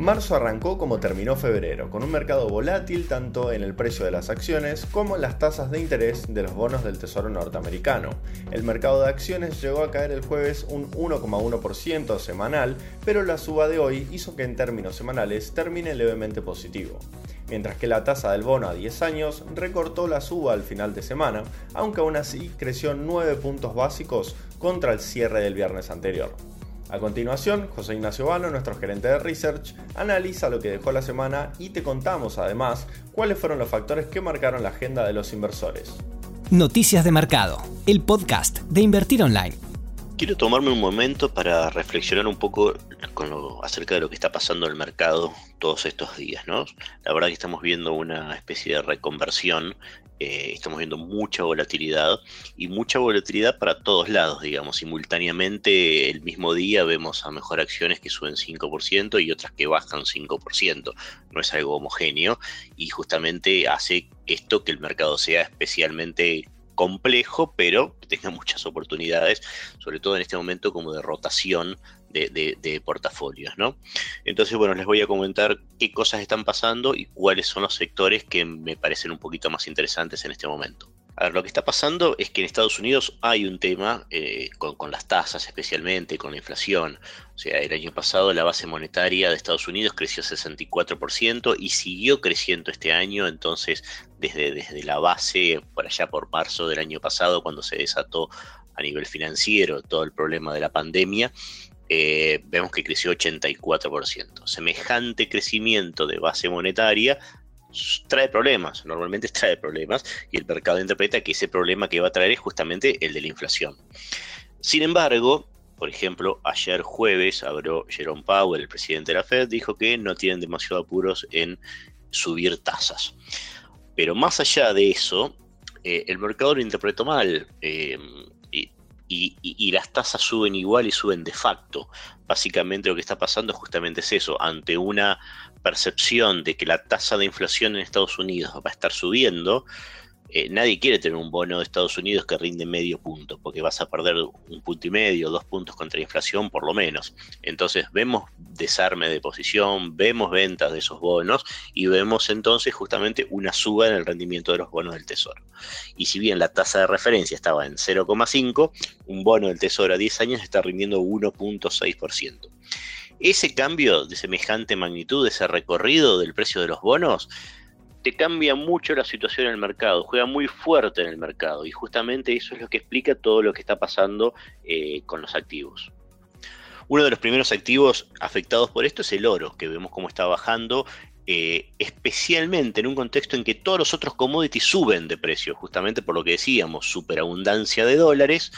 Marzo arrancó como terminó febrero, con un mercado volátil tanto en el precio de las acciones como en las tasas de interés de los bonos del Tesoro norteamericano. El mercado de acciones llegó a caer el jueves un 1,1% semanal, pero la suba de hoy hizo que en términos semanales termine levemente positivo. Mientras que la tasa del bono a 10 años recortó la suba al final de semana, aunque aún así creció 9 puntos básicos contra el cierre del viernes anterior. A continuación, José Ignacio Vano, nuestro gerente de research, analiza lo que dejó la semana y te contamos además cuáles fueron los factores que marcaron la agenda de los inversores. Noticias de Mercado, el podcast de Invertir Online. Quiero tomarme un momento para reflexionar un poco con lo, acerca de lo que está pasando en el mercado todos estos días. ¿no? La verdad que estamos viendo una especie de reconversión eh, estamos viendo mucha volatilidad y mucha volatilidad para todos lados, digamos. Simultáneamente, el mismo día vemos a mejor acciones que suben 5% y otras que bajan 5%. No es algo homogéneo y justamente hace esto que el mercado sea especialmente complejo, pero tenga muchas oportunidades, sobre todo en este momento como de rotación de, portafolios, ¿no? Entonces, bueno, les voy a comentar qué cosas están pasando y cuáles son los sectores que me parecen un poquito más interesantes en este momento. A ver, lo que está pasando es que en Estados Unidos hay un tema eh, con, las tasas especialmente, con la inflación. O sea, el año pasado la base monetaria de Estados Unidos creció 64% y siguió creciendo este año. Entonces, desde, desde la base, por allá por marzo del año pasado, cuando se desató a nivel financiero todo el problema de la pandemia, eh, vemos que creció 84%. Semejante crecimiento de base monetaria trae problemas, normalmente trae problemas, y el mercado interpreta que ese problema que va a traer es justamente el de la inflación. Sin embargo, por ejemplo, ayer jueves habló Jerome Powell, el presidente de la Fed, dijo que no tienen demasiado apuros en subir tasas. Pero más allá de eso, eh, el mercado lo interpretó mal. Eh, y, las tasas suben igual y suben de facto. Básicamente lo que está pasando justamente es eso, ante una percepción de que la tasa de inflación en Estados Unidos va a estar subiendo, eh, nadie quiere tener un bono de Estados Unidos que rinde medio punto, porque vas a perder un punto y medio, dos puntos contra la inflación por lo menos. Entonces vemos desarme de posición, vemos ventas de esos bonos y vemos entonces justamente una suba en el rendimiento de los bonos del Tesoro. Y si bien la tasa de referencia estaba en 0,5, un bono del Tesoro a 10 años está rindiendo 1.6%. Ese cambio de semejante magnitud, ese recorrido del precio de los bonos, te cambia mucho la situación en el mercado, juega muy fuerte en el mercado y justamente eso es lo que explica todo lo que está pasando eh, con los activos. Uno de los primeros activos afectados por esto es el oro, que vemos cómo está bajando, eh, especialmente en un contexto en que todos los otros commodities suben de precio, justamente por lo que decíamos, superabundancia de dólares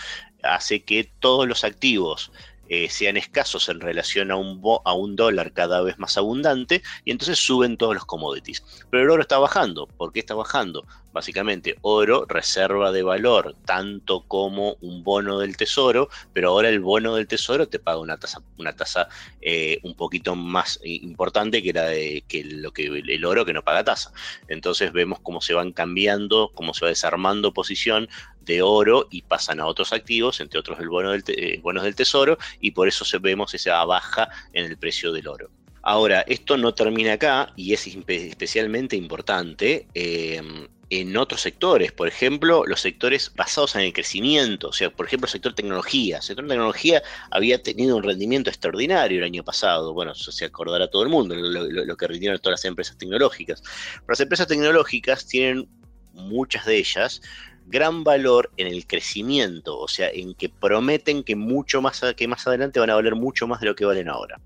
hace que todos los activos eh, sean escasos en relación a un, a un dólar cada vez más abundante y entonces suben todos los commodities. Pero el oro está bajando. ¿Por qué está bajando? Básicamente, oro, reserva de valor, tanto como un bono del tesoro, pero ahora el bono del tesoro te paga una tasa, una tasa eh, un poquito más importante que, la de, que, lo que el oro que no paga tasa. Entonces vemos cómo se van cambiando, cómo se va desarmando posición de oro y pasan a otros activos, entre otros el bono del, eh, bonos del tesoro, y por eso vemos esa baja en el precio del oro. Ahora, esto no termina acá y es especialmente importante. Em, en otros sectores, por ejemplo, los sectores basados en el crecimiento, o sea, por ejemplo, el sector tecnología. El sector tecnología había tenido un rendimiento extraordinario el año pasado, bueno, se acordará todo el mundo, lo, que rindieron todas las empresas tecnológicas. Pero las empresas tecnológicas tienen, muchas de ellas, gran valor en el crecimiento, o sea, en que prometen que mucho más, que más adelante van a valer mucho más de lo que valen ahora.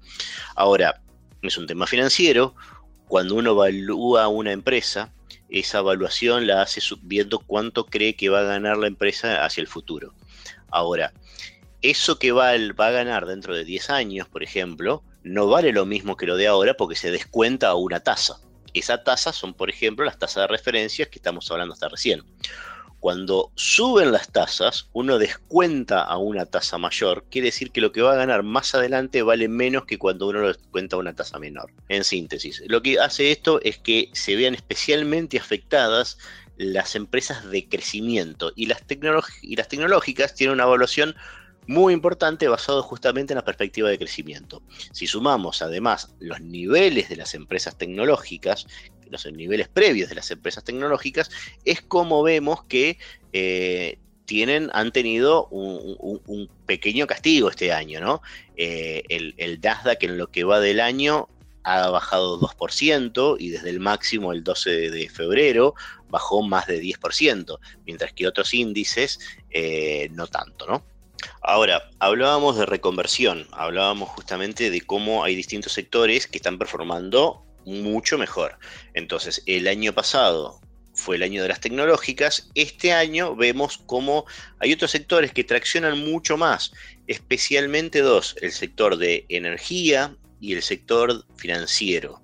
Ahora, es un tema financiero, cuando uno evalúa una empresa, esa evaluación la hace viendo cuánto cree que va a ganar la empresa hacia el futuro. Ahora, eso que va, va a ganar dentro de 10 años, por ejemplo, no vale lo mismo que lo de ahora porque se descuenta a una tasa. Esa tasa son, por ejemplo, las tasas de referencia que estamos hablando hasta recién. Cuando suben las tasas, uno descuenta a una tasa mayor, quiere decir que lo que va a ganar más adelante vale menos que cuando uno lo descuenta a una tasa menor. En síntesis, lo que hace esto es que se vean especialmente afectadas las empresas de crecimiento y las, tecnológicas tienen una evaluación muy importante basado justamente en la perspectiva de crecimiento. Si sumamos además los niveles de las empresas tecnológicas, los niveles previos de las empresas tecnológicas, es como vemos que eh, tienen, han tenido un, pequeño castigo este año, ¿no? Eh, el, el Nasdaq en lo que va del año ha bajado 2% y desde el máximo el 12 de febrero bajó más de 10%, mientras que otros índices eh, no tanto, ¿no? Ahora, hablábamos de reconversión, hablábamos justamente de cómo hay distintos sectores que están performando mucho mejor. Entonces, el año pasado fue el año de las tecnológicas, este año vemos cómo hay otros sectores que traccionan mucho más, especialmente dos, el sector de energía y el sector financiero.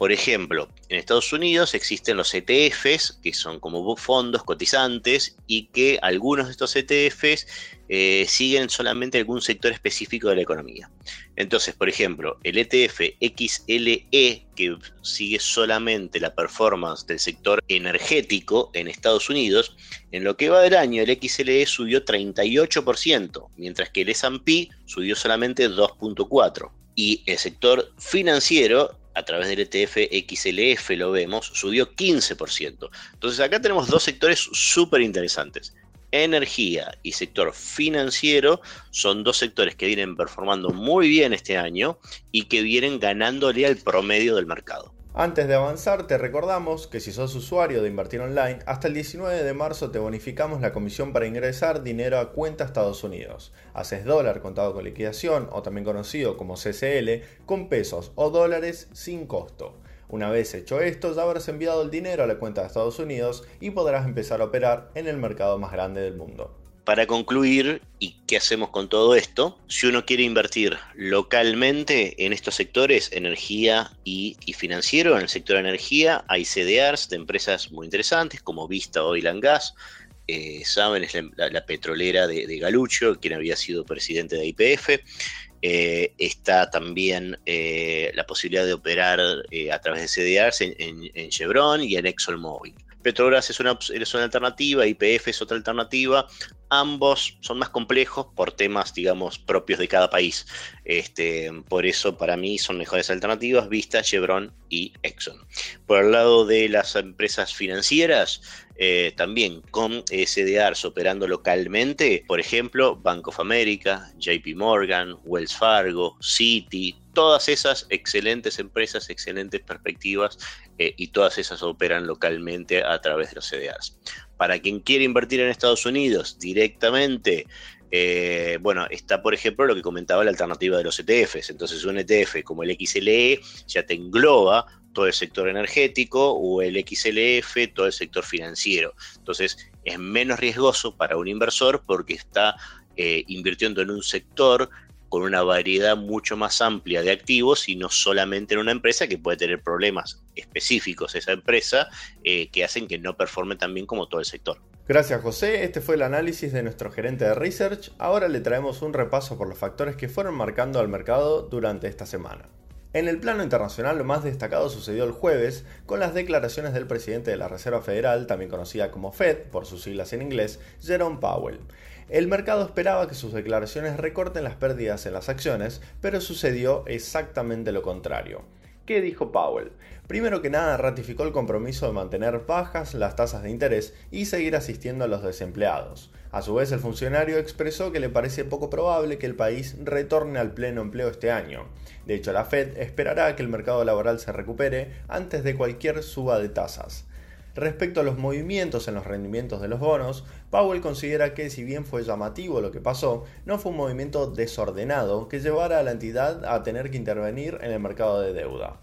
Por ejemplo, en Estados Unidos existen los ETFs, que son como fondos cotizantes, y que algunos de estos ETFs eh, siguen solamente algún sector específico de la economía. Entonces, por ejemplo, el ETF XLE, que sigue solamente la performance del sector energético en Estados Unidos, en lo que va del año el XLE subió 38%, mientras que el SP subió solamente 2.4%. Y el sector financiero a través del ETF XLF lo vemos, subió 15%. Entonces acá tenemos dos sectores súper interesantes. Energía y sector financiero son dos sectores que vienen performando muy bien este año y que vienen ganándole al promedio del mercado. Antes de avanzar, te recordamos que si sos usuario de Invertir Online, hasta el 19 de marzo te bonificamos la comisión para ingresar dinero a cuenta Estados Unidos. Haces dólar contado con liquidación, o también conocido como CCL, con pesos o dólares sin costo. Una vez hecho esto, ya habrás enviado el dinero a la cuenta de Estados Unidos y podrás empezar a operar en el mercado más grande del mundo. Para concluir, ¿y qué hacemos con todo esto? Si uno quiere invertir localmente en estos sectores, energía y, financiero, en el sector de energía hay CDRs de empresas muy interesantes como Vista Oil and Gas, eh, saben, es la, petrolera de, Galucho, quien había sido presidente de IPF. Eh, está también eh, la posibilidad de operar a través de CDRs en, Chevron y en ExxonMobil. Petrobras es una, es una alternativa, IPF es otra alternativa. Ambos son más complejos por temas, digamos, propios de cada país. Este, por eso, para mí, son mejores alternativas Vista, Chevron y Exxon. Por el lado de las empresas financieras, eh, también con SDRs operando localmente, por ejemplo, Bank of America, JP Morgan, Wells Fargo, Citi, todas esas excelentes empresas, excelentes perspectivas eh, y todas esas operan localmente a través de los CDRs. Para quien quiere invertir en Estados Unidos directamente, eh, bueno, está por ejemplo lo que comentaba la alternativa de los ETFs. Entonces un ETF como el XLE ya te engloba todo el sector energético o el XLF, todo el sector financiero. Entonces es menos riesgoso para un inversor porque está eh, invirtiendo en un sector con una variedad mucho más amplia de activos y no solamente en una empresa que puede tener problemas específicos esa empresa eh, que hacen que no performe tan bien como todo el sector. Gracias José, este fue el análisis de nuestro gerente de research. Ahora le traemos un repaso por los factores que fueron marcando al mercado durante esta semana. En el plano internacional lo más destacado sucedió el jueves con las declaraciones del presidente de la Reserva Federal, también conocida como Fed por sus siglas en inglés, Jerome Powell. El mercado esperaba que sus declaraciones recorten las pérdidas en las acciones, pero sucedió exactamente lo contrario. ¿Qué dijo Powell? Primero que nada ratificó el compromiso de mantener bajas las tasas de interés y seguir asistiendo a los desempleados. A su vez, el funcionario expresó que le parece poco probable que el país retorne al pleno empleo este año. De hecho, la Fed esperará que el mercado laboral se recupere antes de cualquier suba de tasas. Respecto a los movimientos en los rendimientos de los bonos, Powell considera que si bien fue llamativo lo que pasó, no fue un movimiento desordenado que llevara a la entidad a tener que intervenir en el mercado de deuda.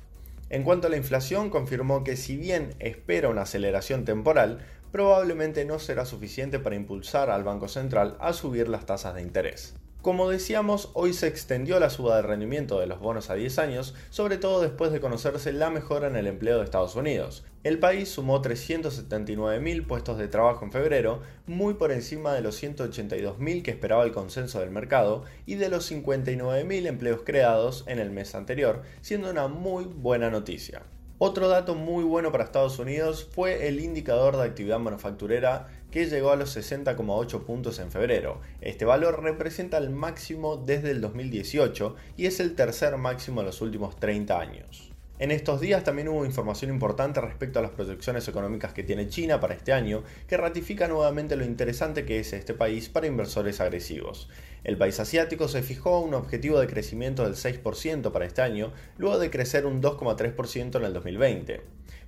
En cuanto a la inflación, confirmó que si bien espera una aceleración temporal, probablemente no será suficiente para impulsar al Banco Central a subir las tasas de interés. Como decíamos, hoy se extendió la suba de rendimiento de los bonos a 10 años, sobre todo después de conocerse la mejora en el empleo de Estados Unidos. El país sumó 379.000 puestos de trabajo en febrero, muy por encima de los 182.000 que esperaba el consenso del mercado y de los 59.000 empleos creados en el mes anterior, siendo una muy buena noticia. Otro dato muy bueno para Estados Unidos fue el indicador de actividad manufacturera que llegó a los 60,8 puntos en febrero. Este valor representa el máximo desde el 2018 y es el tercer máximo en los últimos 30 años. En estos días también hubo información importante respecto a las proyecciones económicas que tiene China para este año, que ratifica nuevamente lo interesante que es este país para inversores agresivos. El país asiático se fijó un objetivo de crecimiento del 6% para este año, luego de crecer un 2,3% en el 2020.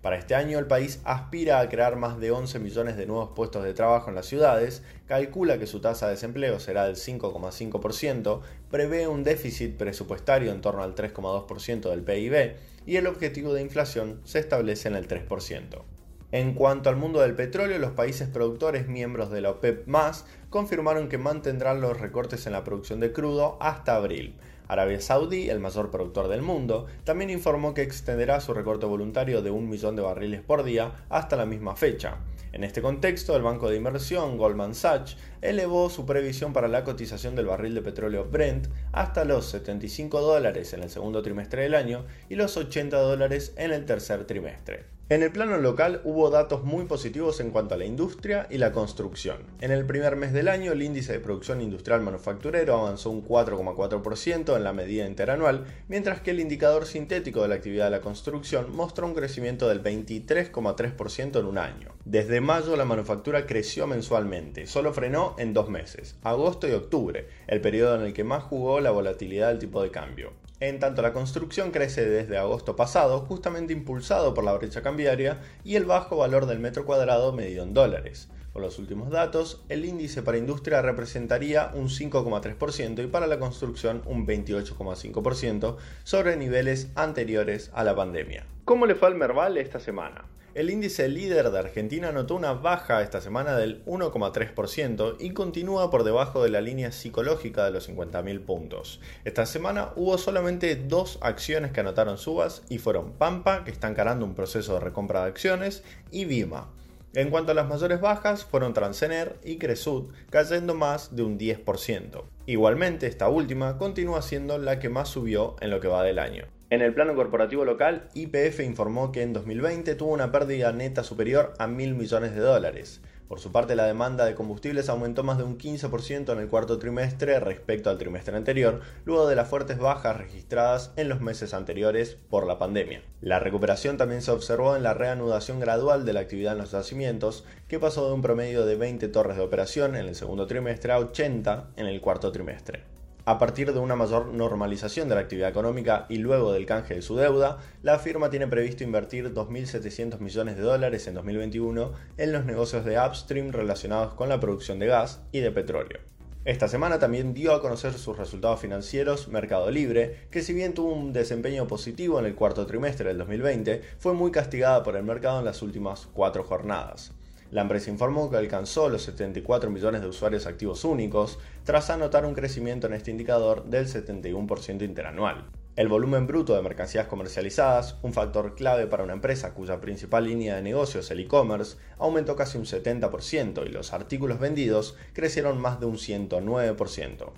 Para este año el país aspira a crear más de 11 millones de nuevos puestos de trabajo en las ciudades, calcula que su tasa de desempleo será del 5,5%, prevé un déficit presupuestario en torno al 3,2% del PIB y el objetivo de inflación se establece en el 3%. En cuanto al mundo del petróleo, los países productores miembros de la OPEP confirmaron que mantendrán los recortes en la producción de crudo hasta abril. Arabia Saudí, el mayor productor del mundo, también informó que extenderá su recorte voluntario de un millón de barriles por día hasta la misma fecha. En este contexto, el banco de inversión Goldman Sachs elevó su previsión para la cotización del barril de petróleo Brent hasta los 75 dólares en el segundo trimestre del año y los 80 dólares en el tercer trimestre. En el plano local hubo datos muy positivos en cuanto a la industria y la construcción. En el primer mes del año el índice de producción industrial manufacturero avanzó un 4,4% en la medida interanual, mientras que el indicador sintético de la actividad de la construcción mostró un crecimiento del 23,3% en un año. Desde mayo la manufactura creció mensualmente, solo frenó en dos meses, agosto y octubre, el periodo en el que más jugó la volatilidad del tipo de cambio. En tanto, la construcción crece desde agosto pasado, justamente impulsado por la brecha cambiaria y el bajo valor del metro cuadrado medido en dólares. Con los últimos datos, el índice para industria representaría un 5,3% y para la construcción un 28,5% sobre niveles anteriores a la pandemia. ¿Cómo le fue al Merval esta semana? El índice líder de Argentina notó una baja esta semana del 1,3% y continúa por debajo de la línea psicológica de los 50.000 puntos. Esta semana hubo solamente dos acciones que anotaron subas y fueron Pampa, que está encarando un proceso de recompra de acciones, y Vima. En cuanto a las mayores bajas, fueron Transener y Cresud, cayendo más de un 10%. Igualmente, esta última continúa siendo la que más subió en lo que va del año. En el plano corporativo local, IPF informó que en 2020 tuvo una pérdida neta superior a mil millones de dólares. Por su parte, la demanda de combustibles aumentó más de un 15% en el cuarto trimestre respecto al trimestre anterior, luego de las fuertes bajas registradas en los meses anteriores por la pandemia. La recuperación también se observó en la reanudación gradual de la actividad en los yacimientos, que pasó de un promedio de 20 torres de operación en el segundo trimestre a 80 en el cuarto trimestre. A partir de una mayor normalización de la actividad económica y luego del canje de su deuda, la firma tiene previsto invertir 2.700 millones de dólares en 2021 en los negocios de upstream relacionados con la producción de gas y de petróleo. Esta semana también dio a conocer sus resultados financieros Mercado Libre, que si bien tuvo un desempeño positivo en el cuarto trimestre del 2020, fue muy castigada por el mercado en las últimas cuatro jornadas. La empresa informó que alcanzó los 74 millones de usuarios activos únicos, tras anotar un crecimiento en este indicador del 71% interanual. El volumen bruto de mercancías comercializadas, un factor clave para una empresa cuya principal línea de negocio es el e-commerce, aumentó casi un 70% y los artículos vendidos crecieron más de un 109%.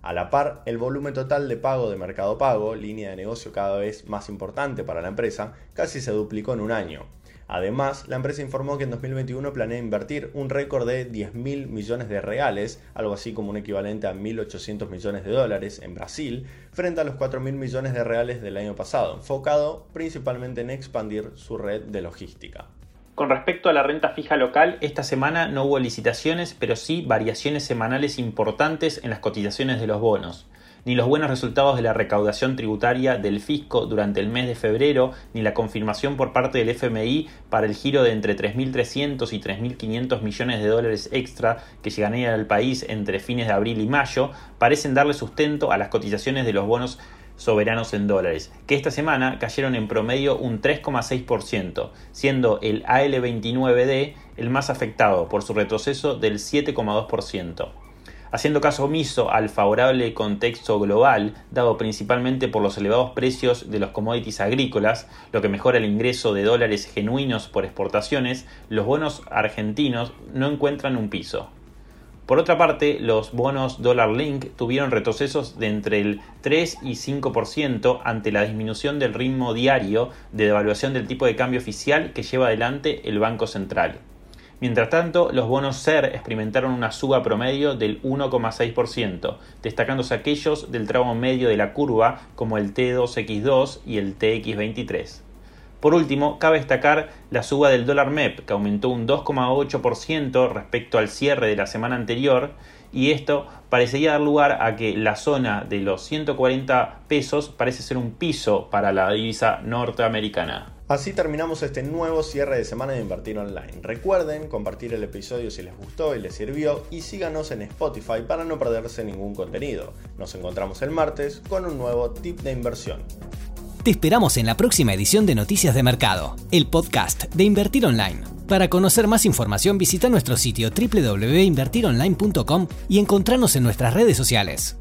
A la par, el volumen total de pago de Mercado Pago, línea de negocio cada vez más importante para la empresa, casi se duplicó en un año. Además, la empresa informó que en 2021 planea invertir un récord de 10 mil millones de reales, algo así como un equivalente a 1.800 millones de dólares en Brasil, frente a los 4 mil millones de reales del año pasado, enfocado principalmente en expandir su red de logística. Con respecto a la renta fija local, esta semana no hubo licitaciones, pero sí variaciones semanales importantes en las cotizaciones de los bonos ni los buenos resultados de la recaudación tributaria del fisco durante el mes de febrero, ni la confirmación por parte del FMI para el giro de entre 3.300 y 3.500 millones de dólares extra que llegarían al país entre fines de abril y mayo, parecen darle sustento a las cotizaciones de los bonos soberanos en dólares, que esta semana cayeron en promedio un 3,6%, siendo el AL29D el más afectado por su retroceso del 7,2% haciendo caso omiso al favorable contexto global, dado principalmente por los elevados precios de los commodities agrícolas, lo que mejora el ingreso de dólares genuinos por exportaciones, los bonos argentinos no encuentran un piso. Por otra parte, los bonos Dollar Link tuvieron retrocesos de entre el 3 y 5% ante la disminución del ritmo diario de devaluación del tipo de cambio oficial que lleva adelante el Banco Central. Mientras tanto, los bonos SER experimentaron una suba promedio del 1,6%, destacándose aquellos del tramo medio de la curva como el T2X2 y el TX23. Por último, cabe destacar la suba del dólar MEP, que aumentó un 2,8% respecto al cierre de la semana anterior, y esto parecería dar lugar a que la zona de los 140 pesos parece ser un piso para la divisa norteamericana. Así terminamos este nuevo cierre de semana de Invertir Online. Recuerden compartir el episodio si les gustó y les sirvió y síganos en Spotify para no perderse ningún contenido. Nos encontramos el martes con un nuevo tip de inversión. Te esperamos en la próxima edición de Noticias de Mercado, el podcast de Invertir Online. Para conocer más información visita nuestro sitio www.invertironline.com y encontrarnos en nuestras redes sociales.